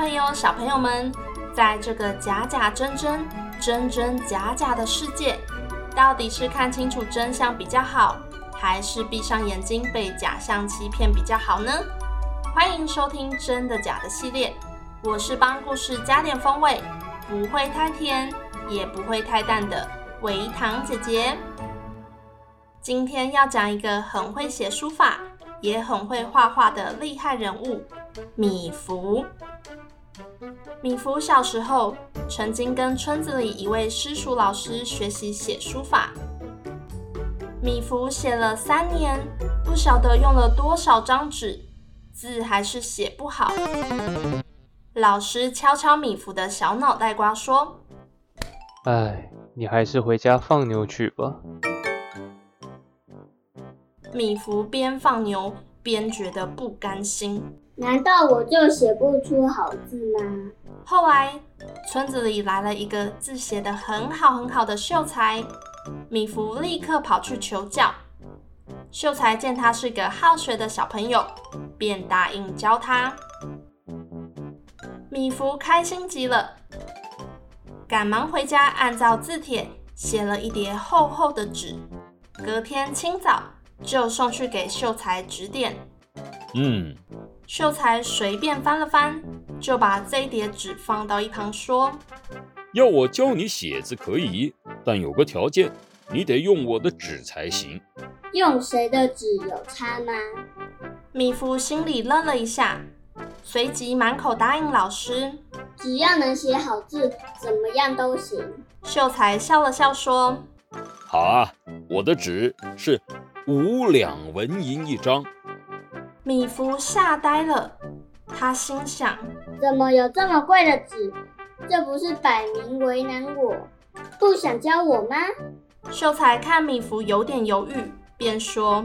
朋友、小朋友们，在这个假假真真、真真假假的世界，到底是看清楚真相比较好，还是闭上眼睛被假象欺骗比较好呢？欢迎收听《真的假的》系列，我是帮故事加点风味，不会太甜，也不会太淡的维糖姐姐。今天要讲一个很会写书法，也很会画画的厉害人物——米芾。米芾小时候曾经跟村子里一位私塾老师学习写书法。米芾写了三年，不晓得用了多少张纸，字还是写不好。老师敲敲米芾的小脑袋瓜，说：“哎，你还是回家放牛去吧。”米芾边放牛边觉得不甘心。难道我就写不出好字吗？后来，村子里来了一个字写得很好很好的秀才，米芾立刻跑去求教。秀才见他是个好学的小朋友，便答应教他。米芾开心极了，赶忙回家按照字帖写了一叠厚厚的纸，隔天清早就送去给秀才指点。嗯。秀才随便翻了翻，就把这一叠纸放到一旁，说：“要我教你写字可以，但有个条件，你得用我的纸才行。用谁的纸有差吗？”米芾心里愣了一下，随即满口答应老师：“只要能写好字，怎么样都行。”秀才笑了笑说：“好啊，我的纸是五两纹银一张。”米福吓呆了，他心想：怎么有这么贵的纸？这不是摆明为难我，不想教我吗？秀才看米福有点犹豫，便说：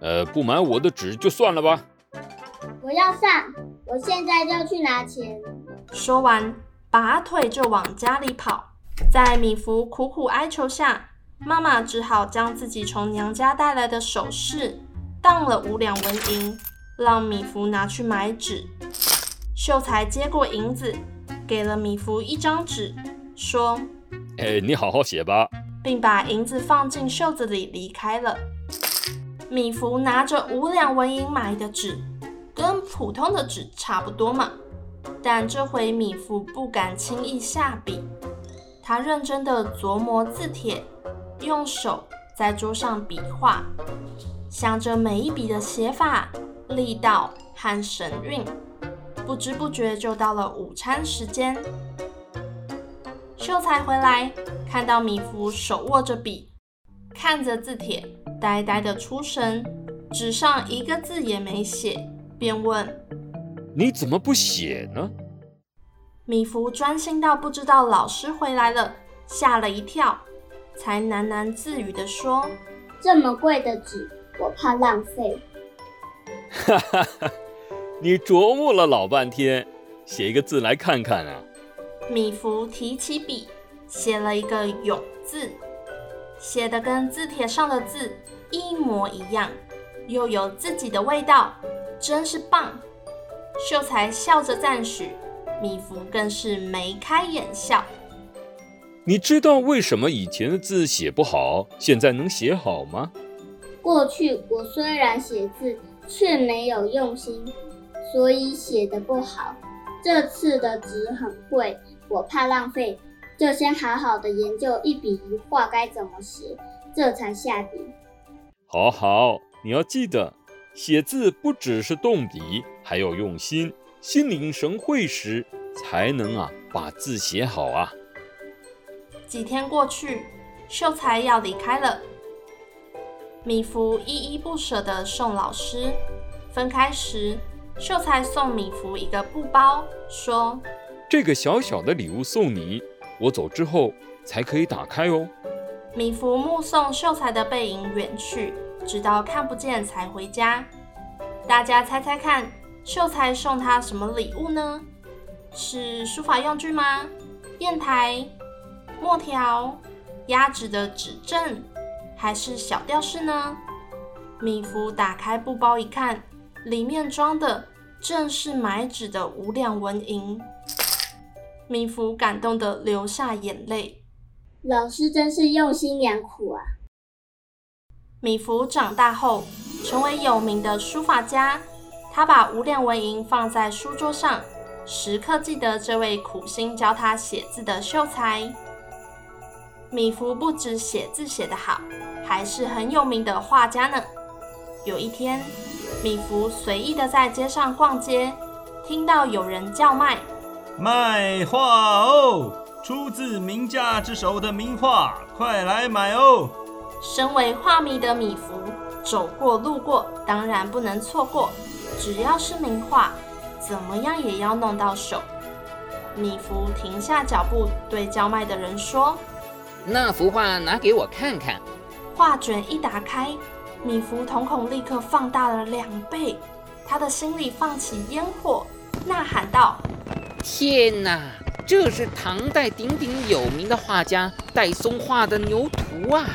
呃，不买我的纸就算了吧。我要上，我现在就去拿钱。说完，拔腿就往家里跑。在米福苦苦哀求下，妈妈只好将自己从娘家带来的首饰当了五两纹银。让米芾拿去买纸，秀才接过银子，给了米芾一张纸，说：“哎，你好好写吧。”并把银子放进袖子里离开了。米芾拿着五两纹银买的纸，跟普通的纸差不多嘛，但这回米芾不敢轻易下笔，他认真的琢磨字帖，用手在桌上比划，想着每一笔的写法。力道和神韵，不知不觉就到了午餐时间。秀才回来，看到米芾手握着笔，看着字帖，呆呆的出神，纸上一个字也没写，便问：“你怎么不写呢？”米芾专心到不知道老师回来了，吓了一跳，才喃喃自语地说：“这么贵的纸，我怕浪费。”哈哈哈，你琢磨了老半天，写一个字来看看啊！米芾提起笔，写了一个“勇”字，写的跟字帖上的字一模一样，又有自己的味道，真是棒！秀才笑着赞许，米芾更是眉开眼笑。你知道为什么以前的字写不好，现在能写好吗？过去我虽然写字，却没有用心，所以写的不好。这次的纸很贵，我怕浪费，就先好好的研究一笔一画该怎么写，这才下笔。好好，你要记得，写字不只是动笔，还要用心，心领神会时，才能啊把字写好啊。几天过去，秀才要离开了。米芾依依不舍地送老师。分开时，秀才送米芾一个布包，说：“这个小小的礼物送你，我走之后才可以打开哦。”米芾目送秀才的背影远去，直到看不见才回家。大家猜猜看，秀才送他什么礼物呢？是书法用具吗？砚台、墨条、压纸的纸镇，还是小吊饰呢？米芾打开布包一看，里面装的正是买纸的五两纹银。米芾感动得流下眼泪。老师真是用心良苦啊！米芾长大后成为有名的书法家，他把五两纹银放在书桌上，时刻记得这位苦心教他写字的秀才。米芾不止写字写得好，还是很有名的画家呢。有一天，米芾随意的在街上逛街，听到有人叫卖：“卖画哦！”出自名家之手的名画，快来买哦！身为画迷的米芾，走过路过当然不能错过。只要是名画，怎么样也要弄到手。米芾停下脚步，对叫卖的人说：“那幅画拿给我看看。”画卷一打开，米芾瞳孔立刻放大了两倍，他的心里放起烟火，呐喊道：“天哪！”这是唐代鼎鼎有名的画家戴嵩画的牛图啊！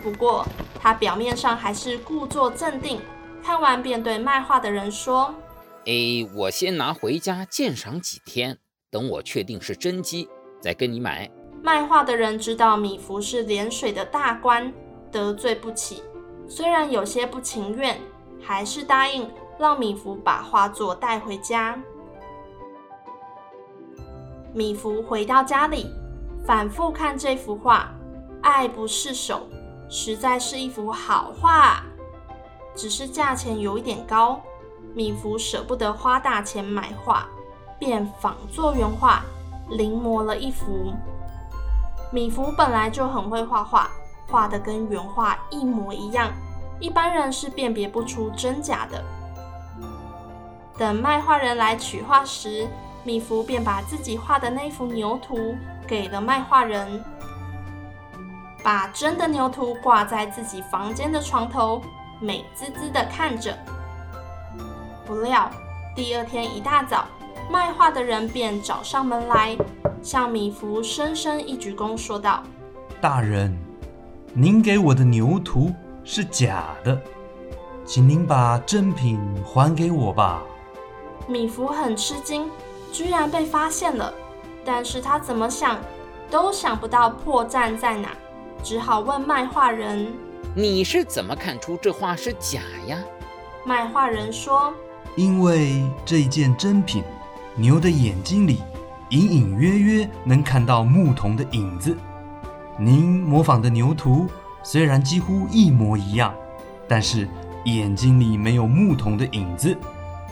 不过他表面上还是故作镇定，看完便对卖画的人说：“哎，我先拿回家鉴赏几天，等我确定是真迹，再跟你买。”卖画的人知道米芾是涟水的大官，得罪不起，虽然有些不情愿，还是答应让米芾把画作带回家。米芾回到家里，反复看这幅画，爱不释手，实在是一幅好画。只是价钱有一点高，米芾舍不得花大钱买画，便仿作原画，临摹了一幅。米芾本来就很会画画，画得跟原画一模一样，一般人是辨别不出真假的。等卖画人来取画时，米芾便把自己画的那幅牛图给了卖画人，把真的牛图挂在自己房间的床头，美滋滋的看着。不料第二天一大早，卖画的人便找上门来，向米芾深深一鞠躬，说道：“大人，您给我的牛图是假的，请您把真品还给我吧。”米芾很吃惊。居然被发现了，但是他怎么想都想不到破绽在哪，只好问卖画人：“你是怎么看出这画是假呀？”卖画人说：“因为这件真品，牛的眼睛里隐隐约约能看到牧童的影子。您模仿的牛图虽然几乎一模一样，但是眼睛里没有牧童的影子，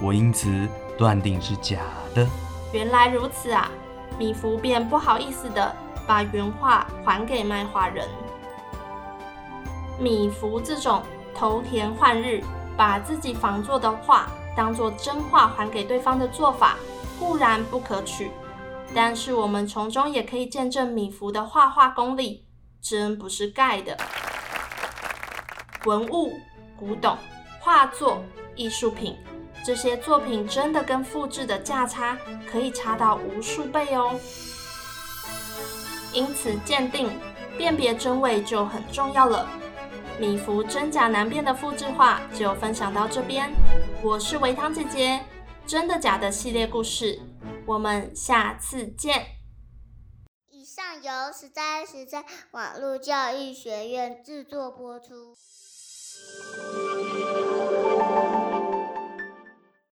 我因此断定是假的。”原来如此啊！米芾便不好意思地把原画还给卖画人。米芾这种偷天换日，把自己仿作的画当做真画还给对方的做法，固然不可取，但是我们从中也可以见证米芾的画画功力真不是盖的。文物、古董、画作、艺术品。这些作品真的跟复制的价差可以差到无数倍哦，因此鉴定辨别真伪就很重要了。米芾真假难辨的复制画就分享到这边，我是维糖姐姐，真的假的系列故事，我们下次见。以上由实在实在网络教育学院制作播出。